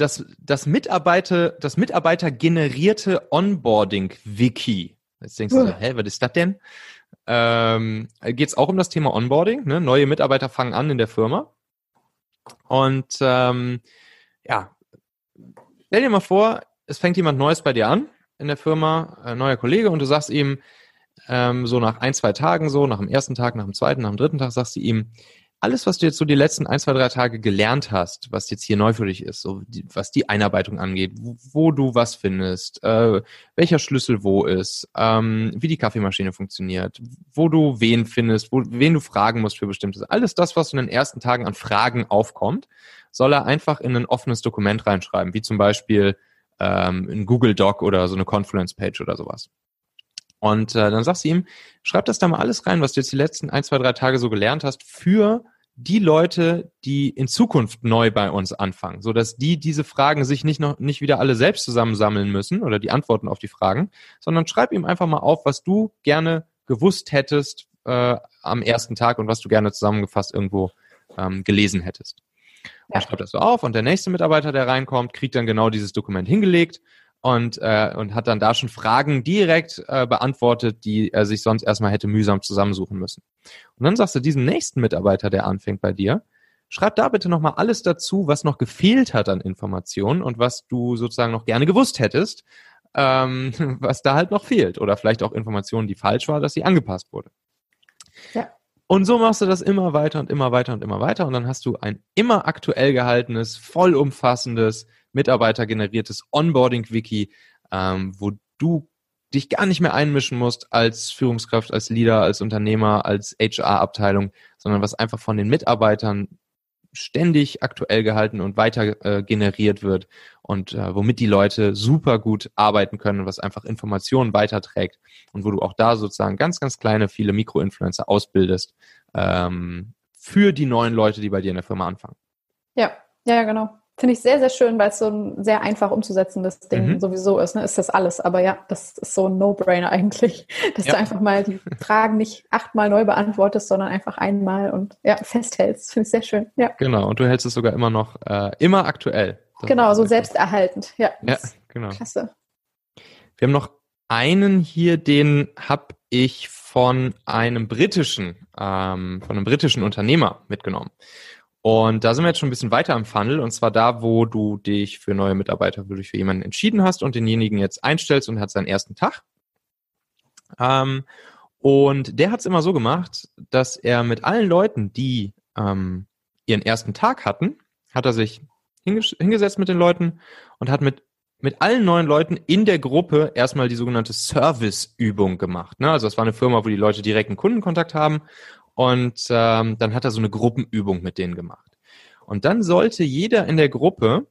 das, das Mitarbeiter, das Mitarbeiter generierte Onboarding-Wiki. Jetzt denkst du, so, hä, was ist das denn? Ähm, Geht es auch um das Thema Onboarding? Ne? Neue Mitarbeiter fangen an in der Firma. Und ähm, ja, stell dir mal vor, es fängt jemand Neues bei dir an in der Firma, ein neuer Kollege, und du sagst ihm ähm, so nach ein, zwei Tagen so, nach dem ersten Tag, nach dem zweiten, nach dem dritten Tag, sagst du ihm, alles, was du jetzt so die letzten ein, zwei, drei Tage gelernt hast, was jetzt hier neu für dich ist, so die, was die Einarbeitung angeht, wo, wo du was findest, äh, welcher Schlüssel wo ist, ähm, wie die Kaffeemaschine funktioniert, wo du wen findest, wo, wen du fragen musst für bestimmtes, alles das, was in den ersten Tagen an Fragen aufkommt, soll er einfach in ein offenes Dokument reinschreiben, wie zum Beispiel ähm, ein Google Doc oder so eine Confluence Page oder sowas. Und äh, dann sagst du ihm, schreib das da mal alles rein, was du jetzt die letzten ein, zwei, drei Tage so gelernt hast, für die Leute, die in Zukunft neu bei uns anfangen, so dass die diese Fragen sich nicht noch nicht wieder alle selbst zusammensammeln müssen oder die Antworten auf die Fragen, sondern schreib ihm einfach mal auf, was du gerne gewusst hättest äh, am ersten Tag und was du gerne zusammengefasst irgendwo ähm, gelesen hättest. Ja. schreib das so auf und der nächste Mitarbeiter, der reinkommt, kriegt dann genau dieses Dokument hingelegt und, äh, und hat dann da schon Fragen direkt äh, beantwortet, die er sich sonst erstmal hätte mühsam zusammensuchen müssen. Und dann sagst du diesem nächsten Mitarbeiter, der anfängt bei dir, schreib da bitte nochmal alles dazu, was noch gefehlt hat an Informationen und was du sozusagen noch gerne gewusst hättest, ähm, was da halt noch fehlt. Oder vielleicht auch Informationen, die falsch war, dass sie angepasst wurde. Ja. Und so machst du das immer weiter und immer weiter und immer weiter. Und dann hast du ein immer aktuell gehaltenes, vollumfassendes, mitarbeitergeneriertes Onboarding-Wiki, ähm, wo du dich gar nicht mehr einmischen musst als Führungskraft, als Leader, als Unternehmer, als HR-Abteilung, sondern was einfach von den Mitarbeitern ständig aktuell gehalten und weiter äh, generiert wird und äh, womit die Leute super gut arbeiten können, was einfach Informationen weiterträgt und wo du auch da sozusagen ganz, ganz kleine, viele Mikroinfluencer ausbildest ähm, für die neuen Leute, die bei dir in der Firma anfangen. Ja, ja, genau. Finde ich sehr, sehr schön, weil es so ein sehr einfach umzusetzendes Ding mhm. sowieso ist. Ne? Ist das alles. Aber ja, das ist so ein No-Brainer eigentlich, dass ja. du einfach mal die Fragen nicht achtmal neu beantwortest, sondern einfach einmal und ja, festhältst. Finde ich sehr schön. Ja. Genau. Und du hältst es sogar immer noch äh, immer aktuell. Das genau, so selbsterhaltend. Ja, ja genau. Klasse. Wir haben noch einen hier, den habe ich von einem britischen, ähm, von einem britischen Unternehmer mitgenommen. Und da sind wir jetzt schon ein bisschen weiter im Funnel und zwar da, wo du dich für neue Mitarbeiter wirklich für jemanden entschieden hast und denjenigen jetzt einstellst und hat seinen ersten Tag. Ähm, und der hat es immer so gemacht, dass er mit allen Leuten, die ähm, ihren ersten Tag hatten, hat er sich hingesetzt mit den Leuten und hat mit mit allen neuen Leuten in der Gruppe erstmal die sogenannte Service-Übung gemacht. Ne? Also das war eine Firma, wo die Leute direkten Kundenkontakt haben und ähm, dann hat er so eine Gruppenübung mit denen gemacht. Und dann sollte jeder in der Gruppe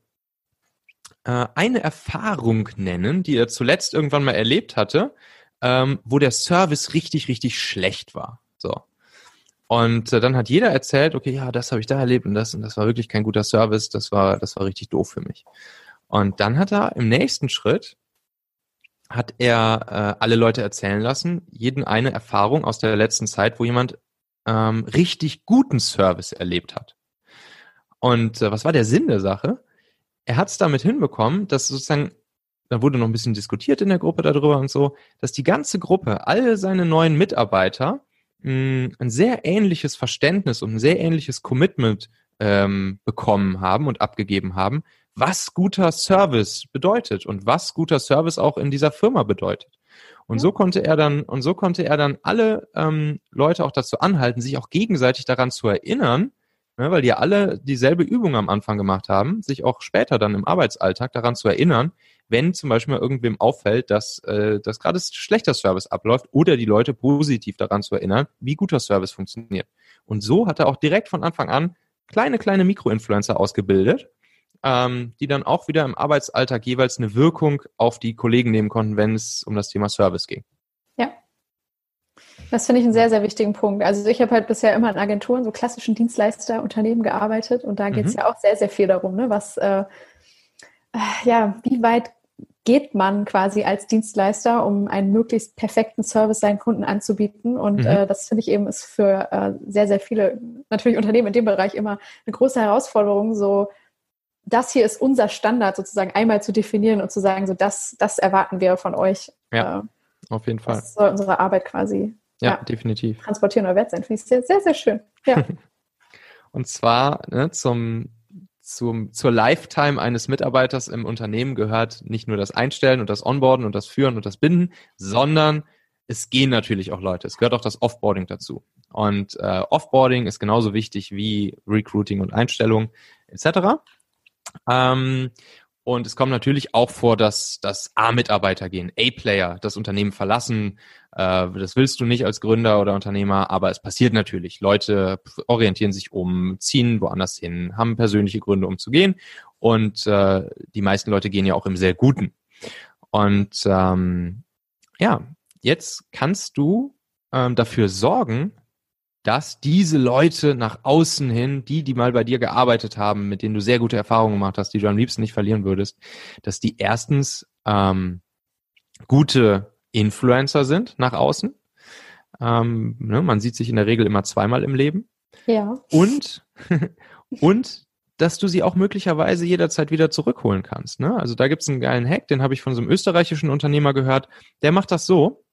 äh, eine Erfahrung nennen, die er zuletzt irgendwann mal erlebt hatte, ähm, wo der Service richtig, richtig schlecht war. So. Und äh, dann hat jeder erzählt, okay, ja, das habe ich da erlebt und das und das war wirklich kein guter Service, das war, das war richtig doof für mich. Und dann hat er im nächsten Schritt hat er äh, alle Leute erzählen lassen, jeden eine Erfahrung aus der letzten Zeit, wo jemand ähm, richtig guten Service erlebt hat. Und äh, was war der Sinn der Sache? Er hat es damit hinbekommen, dass sozusagen, da wurde noch ein bisschen diskutiert in der Gruppe darüber und so, dass die ganze Gruppe, alle seine neuen Mitarbeiter, mh, ein sehr ähnliches Verständnis und ein sehr ähnliches Commitment ähm, bekommen haben und abgegeben haben, was guter Service bedeutet und was guter Service auch in dieser Firma bedeutet. Und so konnte er dann, und so konnte er dann alle ähm, Leute auch dazu anhalten, sich auch gegenseitig daran zu erinnern, ne, weil die ja alle dieselbe Übung am Anfang gemacht haben, sich auch später dann im Arbeitsalltag daran zu erinnern, wenn zum Beispiel mal irgendwem auffällt, dass, äh, dass gerade schlechter Service abläuft oder die Leute positiv daran zu erinnern, wie guter Service funktioniert. Und so hat er auch direkt von Anfang an kleine, kleine Mikroinfluencer ausgebildet, ähm, die dann auch wieder im Arbeitsalltag jeweils eine Wirkung auf die Kollegen nehmen konnten, wenn es um das Thema Service ging. Ja. Das finde ich einen sehr, sehr wichtigen Punkt. Also ich habe halt bisher immer in Agenturen, so klassischen Dienstleisterunternehmen gearbeitet und da geht es mhm. ja auch sehr, sehr viel darum, ne, was, äh, ja, wie weit geht man quasi als Dienstleister, um einen möglichst perfekten Service seinen Kunden anzubieten. Und mhm. äh, das finde ich eben ist für äh, sehr, sehr viele natürlich Unternehmen in dem Bereich immer eine große Herausforderung, so das hier ist unser Standard sozusagen einmal zu definieren und zu sagen, so das, das erwarten wir von euch. Ja, äh, auf jeden Fall. Das soll unsere Arbeit quasi ja, ja, definitiv. transportieren oder wert sein. Finde ich sehr, sehr, sehr schön. Ja. und zwar ne, zum, zum, zur Lifetime eines Mitarbeiters im Unternehmen gehört nicht nur das Einstellen und das Onboarden und das Führen und das Binden, sondern es gehen natürlich auch Leute. Es gehört auch das Offboarding dazu. Und äh, Offboarding ist genauso wichtig wie Recruiting und Einstellung etc. Ähm, und es kommt natürlich auch vor, dass, dass A-Mitarbeiter gehen, A-Player das Unternehmen verlassen. Äh, das willst du nicht als Gründer oder Unternehmer, aber es passiert natürlich. Leute orientieren sich um, ziehen woanders hin, haben persönliche Gründe, um zu gehen. Und äh, die meisten Leute gehen ja auch im sehr Guten. Und ähm, ja, jetzt kannst du ähm, dafür sorgen, dass diese Leute nach außen hin, die, die mal bei dir gearbeitet haben, mit denen du sehr gute Erfahrungen gemacht hast, die du am liebsten nicht verlieren würdest, dass die erstens ähm, gute Influencer sind nach außen. Ähm, ne, man sieht sich in der Regel immer zweimal im Leben. Ja. Und, und dass du sie auch möglicherweise jederzeit wieder zurückholen kannst. Ne? Also da gibt's einen geilen Hack, den habe ich von so einem österreichischen Unternehmer gehört. Der macht das so,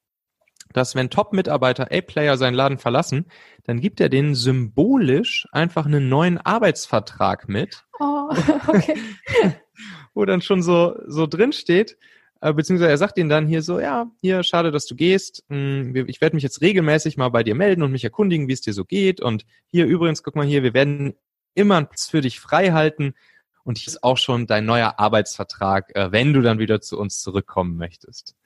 dass wenn Top-Mitarbeiter, A-Player seinen Laden verlassen, dann gibt er denen symbolisch einfach einen neuen Arbeitsvertrag mit. Oh, okay. wo dann schon so, so drin steht, äh, beziehungsweise er sagt ihnen dann hier so, ja, hier, schade, dass du gehst. Hm, ich werde mich jetzt regelmäßig mal bei dir melden und mich erkundigen, wie es dir so geht. Und hier übrigens, guck mal hier, wir werden immer einen Platz für dich frei halten. Und hier ist auch schon dein neuer Arbeitsvertrag, äh, wenn du dann wieder zu uns zurückkommen möchtest.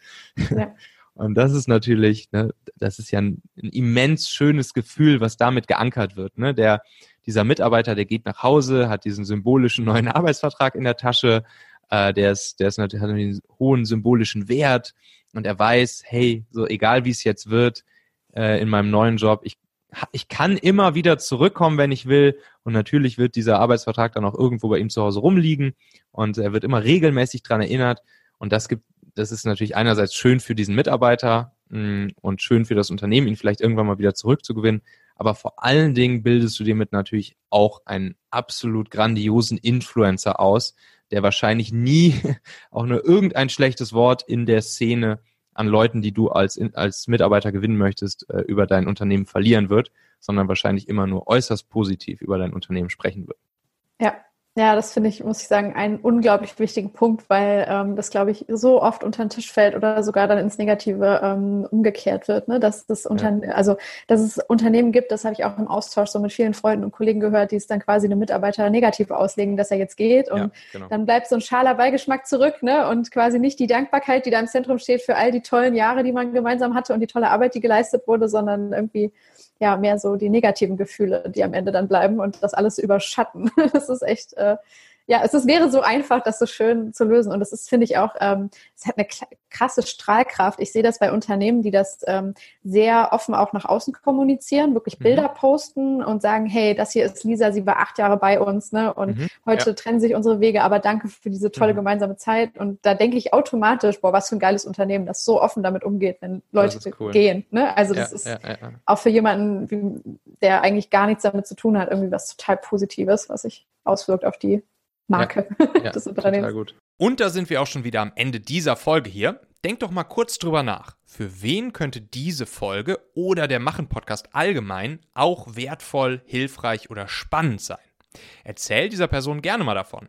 Ja. Und das ist natürlich, ne, das ist ja ein, ein, immens schönes Gefühl, was damit geankert wird. Ne? Der, dieser Mitarbeiter, der geht nach Hause, hat diesen symbolischen neuen Arbeitsvertrag in der Tasche, äh, der ist, der ist natürlich hat einen hohen symbolischen Wert und er weiß, hey, so egal wie es jetzt wird äh, in meinem neuen Job, ich ich kann immer wieder zurückkommen, wenn ich will. Und natürlich wird dieser Arbeitsvertrag dann auch irgendwo bei ihm zu Hause rumliegen und er wird immer regelmäßig dran erinnert. Und das gibt das ist natürlich einerseits schön für diesen Mitarbeiter mh, mm, und schön für das Unternehmen, ihn vielleicht irgendwann mal wieder zurückzugewinnen. Aber vor allen Dingen bildest du dir mit natürlich auch einen absolut grandiosen Influencer aus, der wahrscheinlich nie auch nur irgendein schlechtes Wort in der Szene an Leuten, die du als, als Mitarbeiter gewinnen möchtest, äh, über dein Unternehmen verlieren wird, sondern wahrscheinlich immer nur äußerst positiv über dein Unternehmen sprechen wird. Ja, ja, das finde ich, muss ich sagen, einen unglaublich wichtigen Punkt, weil ähm, das, glaube ich, so oft unter den Tisch fällt oder sogar dann ins Negative ähm, umgekehrt wird. Ne? Dass, das Unterne ja. also, dass es Unternehmen gibt, das habe ich auch im Austausch so mit vielen Freunden und Kollegen gehört, die es dann quasi einem Mitarbeiter negativ auslegen, dass er jetzt geht. Und ja, genau. dann bleibt so ein schaler Beigeschmack zurück ne? und quasi nicht die Dankbarkeit, die da im Zentrum steht für all die tollen Jahre, die man gemeinsam hatte und die tolle Arbeit, die geleistet wurde, sondern irgendwie ja mehr so die negativen Gefühle, die am Ende dann bleiben und das alles überschatten. Das ist echt, äh, ja, es ist, wäre so einfach, das so schön zu lösen. Und das ist, finde ich auch, ähm, es hat eine krasse Strahlkraft. Ich sehe das bei Unternehmen, die das ähm, sehr offen auch nach außen kommunizieren, wirklich mhm. Bilder mhm. posten und sagen, hey, das hier ist Lisa, sie war acht Jahre bei uns, ne? Und mhm. heute ja. trennen sich unsere Wege, aber danke für diese tolle mhm. gemeinsame Zeit. Und da denke ich automatisch, boah, was für ein geiles Unternehmen, das so offen damit umgeht, wenn Leute cool. gehen. Ne? Also das ja, ist ja, auch für jemanden, der eigentlich gar nichts damit zu tun hat, irgendwie was total Positives, was sich auswirkt auf die Marke ja, des Unternehmens. Total gut. Und da sind wir auch schon wieder am Ende dieser Folge hier. Denk doch mal kurz drüber nach. Für wen könnte diese Folge oder der Machen-Podcast allgemein auch wertvoll, hilfreich oder spannend sein? Erzähl dieser Person gerne mal davon.